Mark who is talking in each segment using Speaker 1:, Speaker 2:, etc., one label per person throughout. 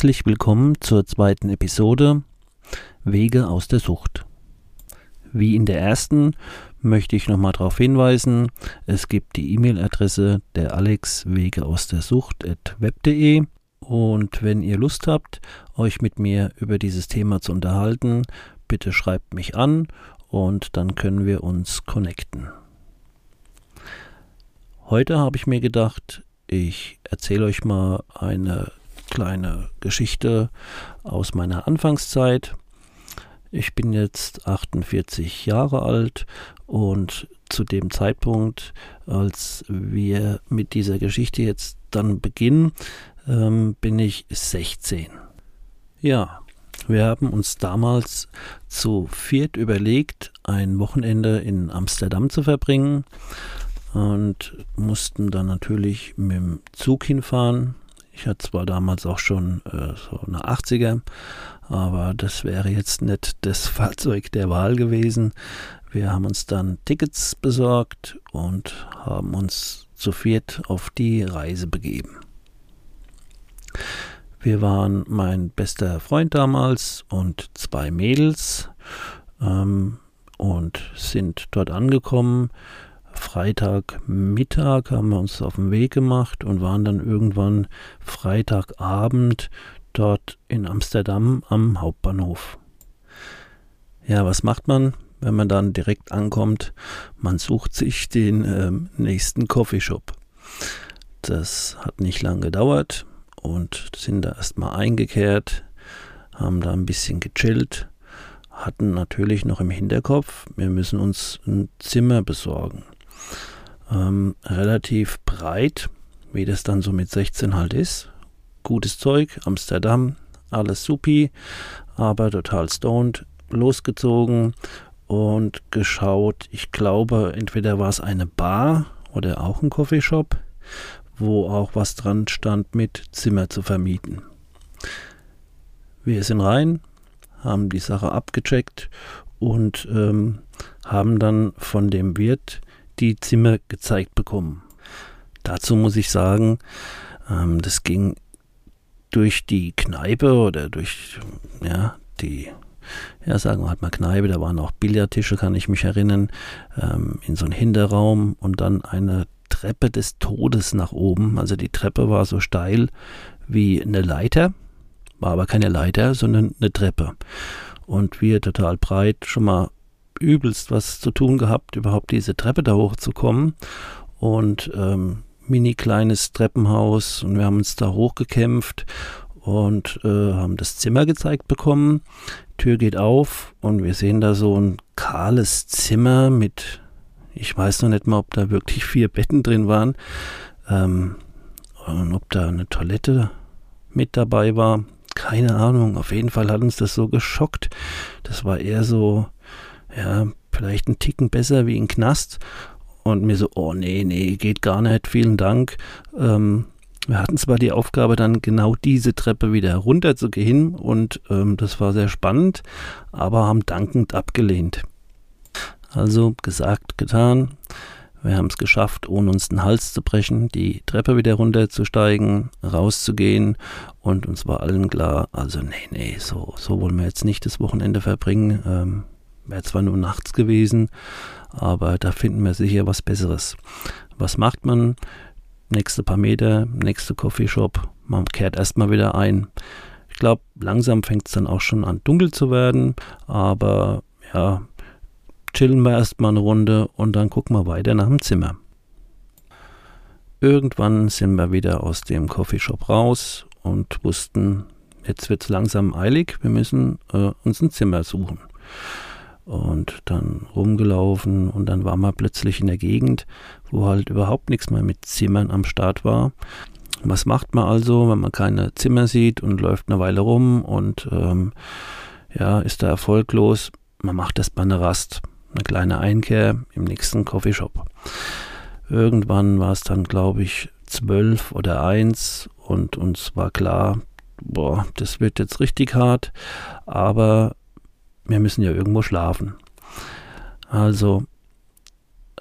Speaker 1: Herzlich willkommen zur zweiten Episode Wege aus der Sucht. Wie in der ersten möchte ich nochmal darauf hinweisen, es gibt die E-Mail-Adresse der Alex Wege aus der Sucht at web.de und wenn ihr Lust habt, euch mit mir über dieses Thema zu unterhalten, bitte schreibt mich an und dann können wir uns connecten. Heute habe ich mir gedacht, ich erzähle euch mal eine kleine Geschichte aus meiner Anfangszeit. Ich bin jetzt 48 Jahre alt und zu dem Zeitpunkt, als wir mit dieser Geschichte jetzt dann beginnen, ähm, bin ich 16. Ja, wir haben uns damals zu viert überlegt, ein Wochenende in Amsterdam zu verbringen und mussten dann natürlich mit dem Zug hinfahren ich hatte zwar damals auch schon äh, so eine 80er, aber das wäre jetzt nicht das Fahrzeug der Wahl gewesen. Wir haben uns dann Tickets besorgt und haben uns zu viert auf die Reise begeben. Wir waren mein bester Freund damals und zwei Mädels ähm, und sind dort angekommen. Freitagmittag haben wir uns auf den Weg gemacht und waren dann irgendwann Freitagabend dort in Amsterdam am Hauptbahnhof. Ja, was macht man, wenn man dann direkt ankommt? Man sucht sich den äh, nächsten Coffeeshop. Das hat nicht lange gedauert und sind da erstmal eingekehrt, haben da ein bisschen gechillt, hatten natürlich noch im Hinterkopf, wir müssen uns ein Zimmer besorgen ähm, relativ breit, wie das dann so mit 16 halt ist. Gutes Zeug, Amsterdam, alles supi, aber total stoned, losgezogen und geschaut. Ich glaube, entweder war es eine Bar oder auch ein Coffeeshop, wo auch was dran stand mit Zimmer zu vermieten. Wir sind rein, haben die Sache abgecheckt und ähm, haben dann von dem Wirt die Zimmer gezeigt bekommen. Dazu muss ich sagen, ähm, das ging durch die Kneipe oder durch ja, die, ja, sagen wir halt mal Kneipe, da waren auch Billardtische, kann ich mich erinnern, ähm, in so einen Hinterraum und dann eine Treppe des Todes nach oben. Also die Treppe war so steil wie eine Leiter, war aber keine Leiter, sondern eine Treppe. Und wir total breit schon mal übelst was zu tun gehabt, überhaupt diese Treppe da hochzukommen. Und ähm, mini kleines Treppenhaus und wir haben uns da hochgekämpft und äh, haben das Zimmer gezeigt bekommen. Tür geht auf und wir sehen da so ein kahles Zimmer mit, ich weiß noch nicht mal, ob da wirklich vier Betten drin waren ähm, und ob da eine Toilette mit dabei war. Keine Ahnung. Auf jeden Fall hat uns das so geschockt. Das war eher so ja, vielleicht einen Ticken besser wie ein Knast. Und mir so, oh nee, nee, geht gar nicht, vielen Dank. Ähm, wir hatten zwar die Aufgabe, dann genau diese Treppe wieder runter zu gehen und ähm, das war sehr spannend, aber haben dankend abgelehnt. Also gesagt, getan. Wir haben es geschafft, ohne uns den Hals zu brechen, die Treppe wieder runterzusteigen, rauszugehen und uns war allen klar, also nee, nee, so, so wollen wir jetzt nicht das Wochenende verbringen. Ähm, Wäre zwar nur nachts gewesen, aber da finden wir sicher was Besseres. Was macht man? Nächste paar Meter, nächste Coffeeshop, man kehrt erstmal wieder ein. Ich glaube, langsam fängt es dann auch schon an dunkel zu werden, aber ja, chillen wir erstmal eine Runde und dann gucken wir weiter nach dem Zimmer. Irgendwann sind wir wieder aus dem Coffeeshop raus und wussten, jetzt wird es langsam eilig, wir müssen äh, uns ein Zimmer suchen und dann rumgelaufen und dann war man plötzlich in der Gegend, wo halt überhaupt nichts mehr mit Zimmern am Start war. Was macht man also, wenn man keine Zimmer sieht und läuft eine Weile rum und ähm, ja, ist da erfolglos? Man macht das bei einer Rast, eine kleine Einkehr im nächsten Coffeeshop. Irgendwann war es dann, glaube ich, zwölf oder eins und uns war klar, boah, das wird jetzt richtig hart, aber wir müssen ja irgendwo schlafen. Also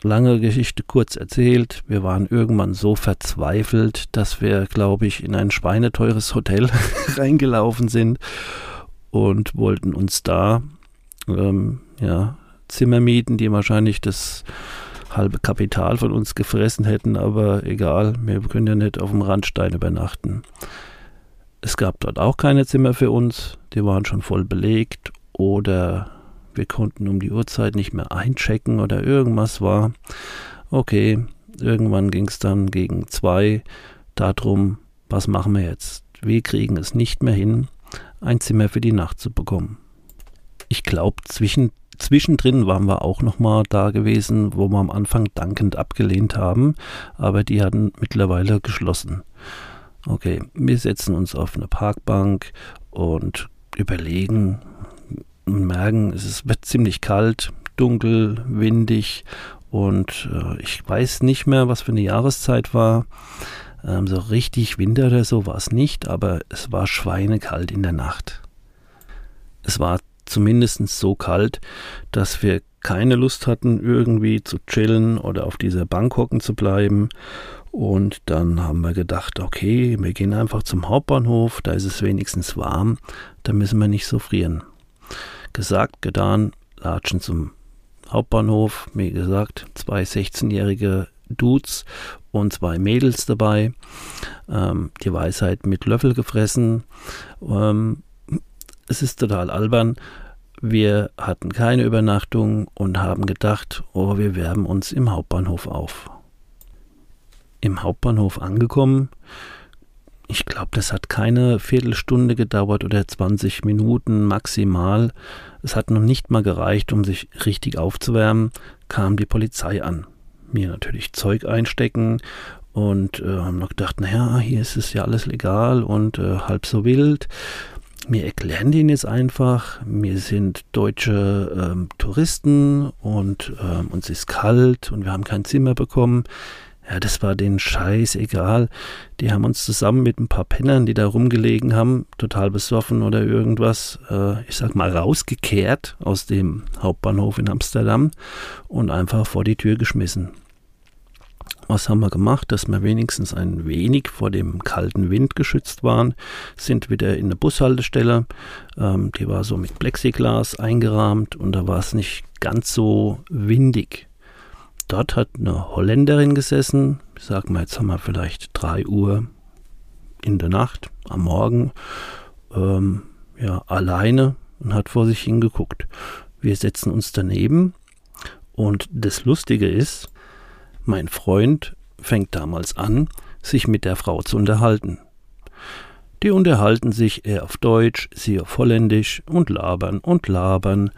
Speaker 1: lange Geschichte kurz erzählt, wir waren irgendwann so verzweifelt, dass wir, glaube ich, in ein schweineteures Hotel reingelaufen sind und wollten uns da ähm, ja, Zimmer mieten, die wahrscheinlich das halbe Kapital von uns gefressen hätten, aber egal, wir können ja nicht auf dem Randstein übernachten. Es gab dort auch keine Zimmer für uns, die waren schon voll belegt oder wir konnten um die Uhrzeit nicht mehr einchecken oder irgendwas war. Okay, irgendwann ging es dann gegen zwei darum, was machen wir jetzt? Wir kriegen es nicht mehr hin, ein Zimmer für die Nacht zu bekommen. Ich glaube, zwischen, zwischendrin waren wir auch nochmal da gewesen, wo wir am Anfang dankend abgelehnt haben, aber die hatten mittlerweile geschlossen. Okay, wir setzen uns auf eine Parkbank und überlegen, und merken, es wird ziemlich kalt, dunkel, windig und äh, ich weiß nicht mehr, was für eine Jahreszeit war. Ähm, so richtig Winter oder so war es nicht, aber es war schweinekalt in der Nacht. Es war zumindest so kalt, dass wir keine Lust hatten, irgendwie zu chillen oder auf dieser Bank hocken zu bleiben. Und dann haben wir gedacht, okay, wir gehen einfach zum Hauptbahnhof, da ist es wenigstens warm, da müssen wir nicht so frieren. Gesagt, getan, latschen zum Hauptbahnhof. Wie gesagt, zwei 16-jährige Dudes und zwei Mädels dabei. Ähm, die Weisheit mit Löffel gefressen. Ähm, es ist total albern. Wir hatten keine Übernachtung und haben gedacht, oh, wir wärmen uns im Hauptbahnhof auf. Im Hauptbahnhof angekommen, ich glaube, das hat keine Viertelstunde gedauert oder 20 Minuten maximal. Es hat noch nicht mal gereicht, um sich richtig aufzuwärmen, kam die Polizei an. Mir natürlich Zeug einstecken und äh, haben noch gedacht, naja, hier ist es ja alles legal und äh, halb so wild. Wir erklären denen jetzt einfach, wir sind deutsche ähm, Touristen und ähm, uns ist kalt und wir haben kein Zimmer bekommen. Ja, das war denen scheißegal. Die haben uns zusammen mit ein paar Pennern, die da rumgelegen haben, total besoffen oder irgendwas, äh, ich sag mal, rausgekehrt aus dem Hauptbahnhof in Amsterdam und einfach vor die Tür geschmissen. Was haben wir gemacht, dass wir wenigstens ein wenig vor dem kalten Wind geschützt waren? Sind wieder in eine Bushaltestelle. Ähm, die war so mit Plexiglas eingerahmt und da war es nicht ganz so windig. Dort hat eine Holländerin gesessen, ich sag mal, jetzt haben wir vielleicht drei Uhr in der Nacht, am Morgen, ähm, ja, alleine und hat vor sich hingeguckt. Wir setzen uns daneben und das Lustige ist, mein Freund fängt damals an, sich mit der Frau zu unterhalten. Die unterhalten sich er auf Deutsch, sie auf Holländisch und labern und labern.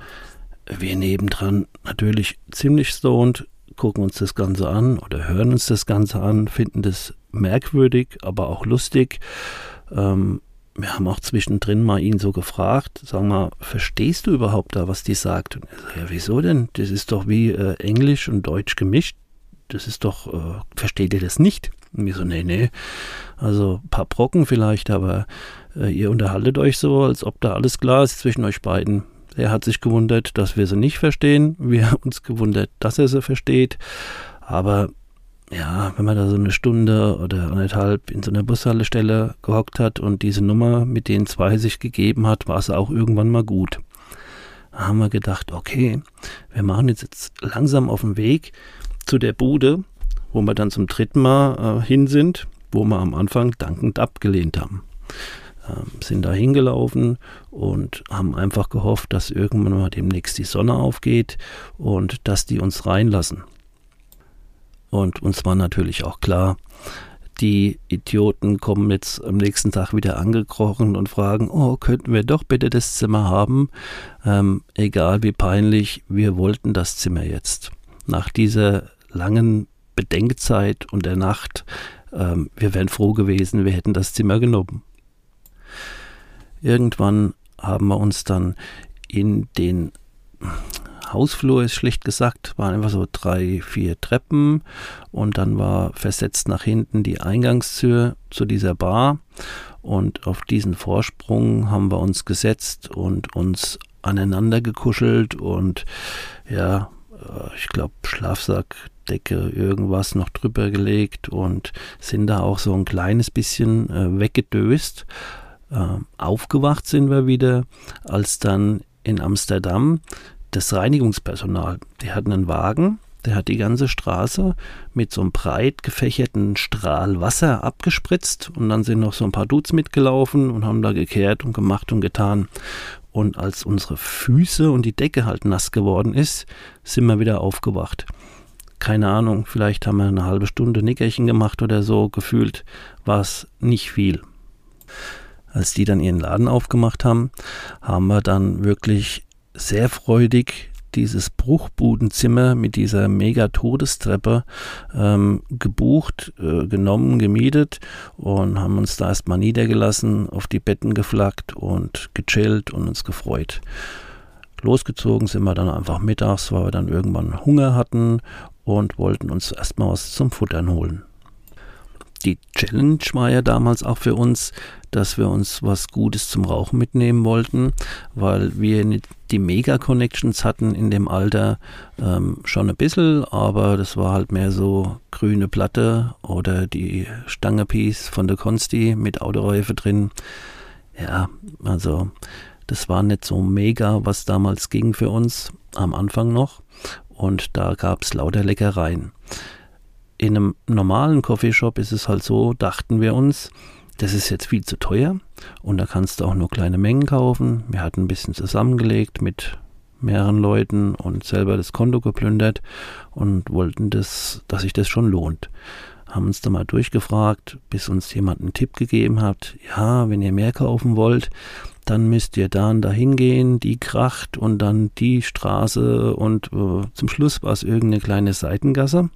Speaker 1: Wir nebendran natürlich ziemlich stoned, gucken uns das Ganze an oder hören uns das Ganze an, finden das merkwürdig, aber auch lustig. Ähm, wir haben auch zwischendrin mal ihn so gefragt, sag mal, verstehst du überhaupt da, was die sagt? Und er sagt, ja, wieso denn? Das ist doch wie äh, Englisch und Deutsch gemischt. Das ist doch, äh, versteht ihr das nicht? Und wir so, nee, nee. Also ein paar Brocken vielleicht, aber äh, ihr unterhaltet euch so, als ob da alles klar ist zwischen euch beiden. Er hat sich gewundert, dass wir sie nicht verstehen. Wir haben uns gewundert, dass er sie versteht. Aber ja, wenn man da so eine Stunde oder anderthalb in so einer Bushaltestelle gehockt hat und diese Nummer mit den zwei sich gegeben hat, war es auch irgendwann mal gut. Da haben wir gedacht, okay, wir machen jetzt, jetzt langsam auf den Weg zu der Bude, wo wir dann zum dritten Mal äh, hin sind, wo wir am Anfang dankend abgelehnt haben. Ähm, sind da hingelaufen und haben einfach gehofft, dass irgendwann mal demnächst die Sonne aufgeht und dass die uns reinlassen. Und uns war natürlich auch klar, die Idioten kommen jetzt am nächsten Tag wieder angekrochen und fragen, oh, könnten wir doch bitte das Zimmer haben? Ähm, egal wie peinlich, wir wollten das Zimmer jetzt. Nach dieser langen Bedenkzeit und der Nacht ähm, wir wären froh gewesen, wir hätten das Zimmer genommen. Irgendwann haben wir uns dann in den Hausflur ist schlicht gesagt, waren einfach so drei, vier Treppen und dann war versetzt nach hinten die Eingangstür zu dieser Bar und auf diesen Vorsprung haben wir uns gesetzt und uns aneinander gekuschelt und ja, äh, ich glaube Schlafsack, Decke, irgendwas noch drüber gelegt und sind da auch so ein kleines bisschen äh, weggedöst. Äh, aufgewacht sind wir wieder, als dann in Amsterdam das Reinigungspersonal, die hatten einen Wagen, der hat die ganze Straße mit so einem breit gefächerten Strahl Wasser abgespritzt und dann sind noch so ein paar Dudes mitgelaufen und haben da gekehrt und gemacht und getan. Und als unsere Füße und die Decke halt nass geworden ist, sind wir wieder aufgewacht. Keine Ahnung, vielleicht haben wir eine halbe Stunde Nickerchen gemacht oder so, gefühlt war es nicht viel. Als die dann ihren Laden aufgemacht haben, haben wir dann wirklich sehr freudig dieses Bruchbudenzimmer mit dieser mega Todestreppe ähm, gebucht, äh, genommen, gemietet und haben uns da erstmal niedergelassen, auf die Betten geflaggt und gechillt und uns gefreut. Losgezogen sind wir dann einfach mittags, weil wir dann irgendwann Hunger hatten und wollten uns erstmal was zum Futtern holen die Challenge war ja damals auch für uns, dass wir uns was Gutes zum Rauchen mitnehmen wollten, weil wir die Mega-Connections hatten in dem Alter ähm, schon ein bisschen, aber das war halt mehr so grüne Platte oder die Stange-Piece von der Consti mit Autoreife drin. Ja, also das war nicht so mega, was damals ging für uns am Anfang noch. Und da gab es lauter Leckereien in einem normalen Coffeeshop ist es halt so, dachten wir uns, das ist jetzt viel zu teuer und da kannst du auch nur kleine Mengen kaufen. Wir hatten ein bisschen zusammengelegt mit mehreren Leuten und selber das Konto geplündert und wollten das, dass sich das schon lohnt. Haben uns da mal durchgefragt, bis uns jemand einen Tipp gegeben hat, ja, wenn ihr mehr kaufen wollt, dann müsst ihr da und da hingehen, die Kracht und dann die Straße und äh, zum Schluss war es irgendeine kleine Seitengasse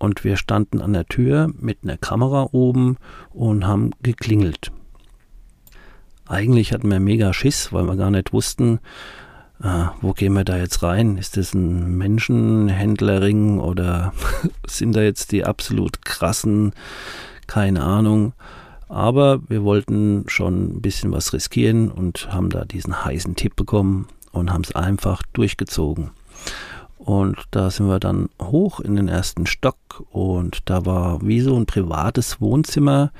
Speaker 1: und wir standen an der Tür mit einer Kamera oben und haben geklingelt. Eigentlich hatten wir mega Schiss, weil wir gar nicht wussten, äh, wo gehen wir da jetzt rein? Ist das ein Menschenhändlerring oder sind da jetzt die absolut krassen? Keine Ahnung. Aber wir wollten schon ein bisschen was riskieren und haben da diesen heißen Tipp bekommen und haben es einfach durchgezogen. Und da sind wir dann hoch in den ersten Stock und da war wie so ein privates Wohnzimmer,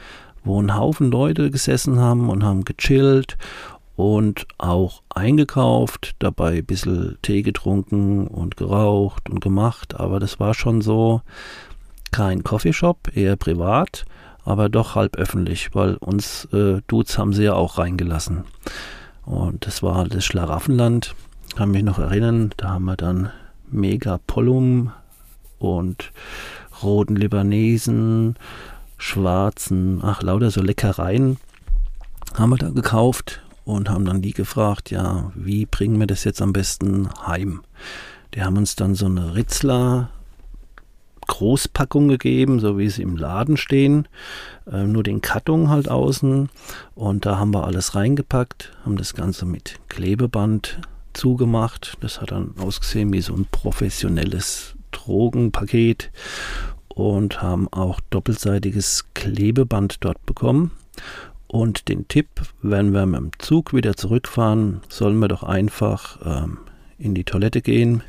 Speaker 1: wo ein Haufen Leute gesessen haben und haben gechillt und auch eingekauft, dabei ein bisschen Tee getrunken und geraucht und gemacht. Aber das war schon so kein Coffeeshop, eher privat, aber doch halb öffentlich, weil uns äh, Dudes haben sie ja auch reingelassen. Und das war das Schlaraffenland, kann mich noch erinnern, da haben wir dann Megapollum und roten Libanesen, schwarzen, ach lauter so Leckereien haben wir da gekauft und haben dann die gefragt, ja, wie bringen wir das jetzt am besten heim? Die haben uns dann so eine Ritzler Großpackung gegeben, so wie sie im Laden stehen, äh, nur den Karton halt außen und da haben wir alles reingepackt, haben das Ganze mit Klebeband zugemacht. Das hat dann ausgesehen wie so ein professionelles Drogenpaket und haben auch doppelseitiges Klebeband dort bekommen. Und den Tipp, wenn wir mit dem Zug wieder zurückfahren, sollen wir doch einfach ähm, in die Toilette gehen,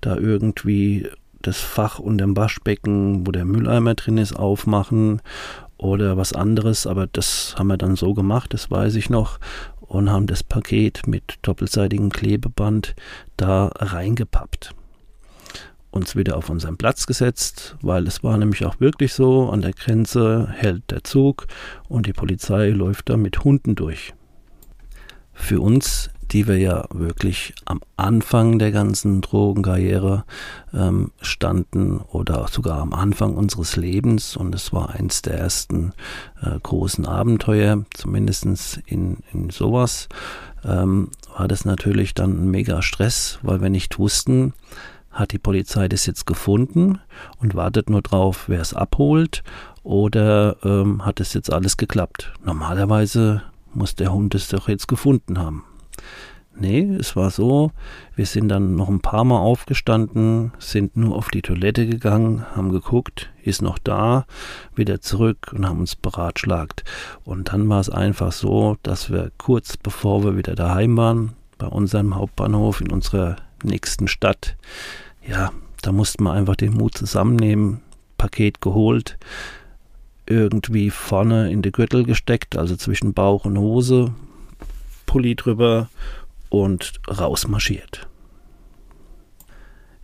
Speaker 1: da irgendwie das Fach unter dem Waschbecken, wo der Mülleimer drin ist, aufmachen oder was anderes. Aber das haben wir dann so gemacht, das weiß ich noch und haben das Paket mit doppelseitigem Klebeband da reingepappt. Uns wieder auf unseren Platz gesetzt, weil es war nämlich auch wirklich so, an der Grenze hält der Zug und die Polizei läuft da mit Hunden durch. Für uns die wir ja wirklich am Anfang der ganzen Drogenkarriere ähm, standen oder sogar am Anfang unseres Lebens. Und es war eins der ersten äh, großen Abenteuer, zumindest in, in sowas. Ähm, war das natürlich dann ein mega Stress, weil wir nicht wussten, hat die Polizei das jetzt gefunden und wartet nur drauf, wer es abholt oder ähm, hat es jetzt alles geklappt? Normalerweise muss der Hund es doch jetzt gefunden haben. Nee, es war so, wir sind dann noch ein paar Mal aufgestanden, sind nur auf die Toilette gegangen, haben geguckt, ist noch da, wieder zurück und haben uns beratschlagt. Und dann war es einfach so, dass wir kurz bevor wir wieder daheim waren, bei unserem Hauptbahnhof in unserer nächsten Stadt, ja, da mussten wir einfach den Mut zusammennehmen, Paket geholt, irgendwie vorne in den Gürtel gesteckt, also zwischen Bauch und Hose, Pulli drüber und rausmarschiert.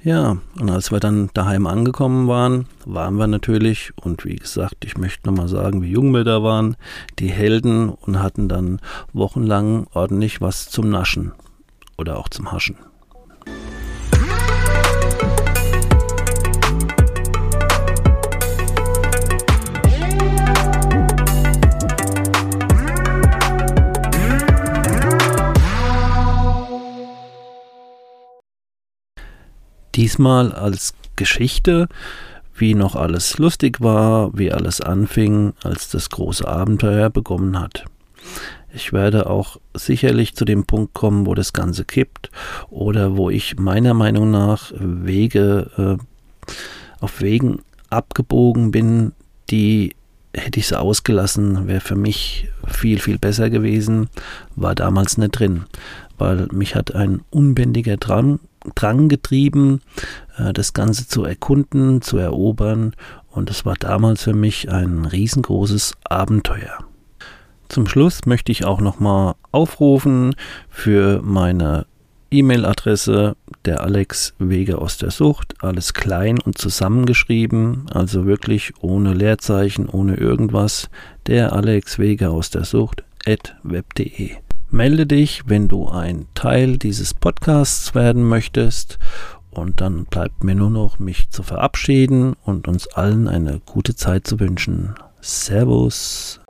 Speaker 1: Ja, und als wir dann daheim angekommen waren, waren wir natürlich, und wie gesagt, ich möchte nochmal sagen, wie jung wir da waren, die Helden und hatten dann wochenlang ordentlich was zum Naschen oder auch zum Haschen. Diesmal als Geschichte, wie noch alles lustig war, wie alles anfing, als das große Abenteuer begonnen hat. Ich werde auch sicherlich zu dem Punkt kommen, wo das Ganze kippt oder wo ich meiner Meinung nach Wege äh, auf Wegen abgebogen bin, die hätte ich sie ausgelassen, wäre für mich viel, viel besser gewesen, war damals nicht drin, weil mich hat ein unbändiger Drang Drang getrieben, äh, das Ganze zu erkunden, zu erobern. Und es war damals für mich ein riesengroßes Abenteuer. Zum Schluss möchte ich auch nochmal aufrufen für meine E-Mail-Adresse der Alex Wege aus der Sucht, alles klein und zusammengeschrieben, also wirklich ohne Leerzeichen, ohne irgendwas, der Alex Wege aus der Sucht at web.de. Melde dich, wenn du ein Teil dieses Podcasts werden möchtest. Und dann bleibt mir nur noch, mich zu verabschieden und uns allen eine gute Zeit zu wünschen. Servus.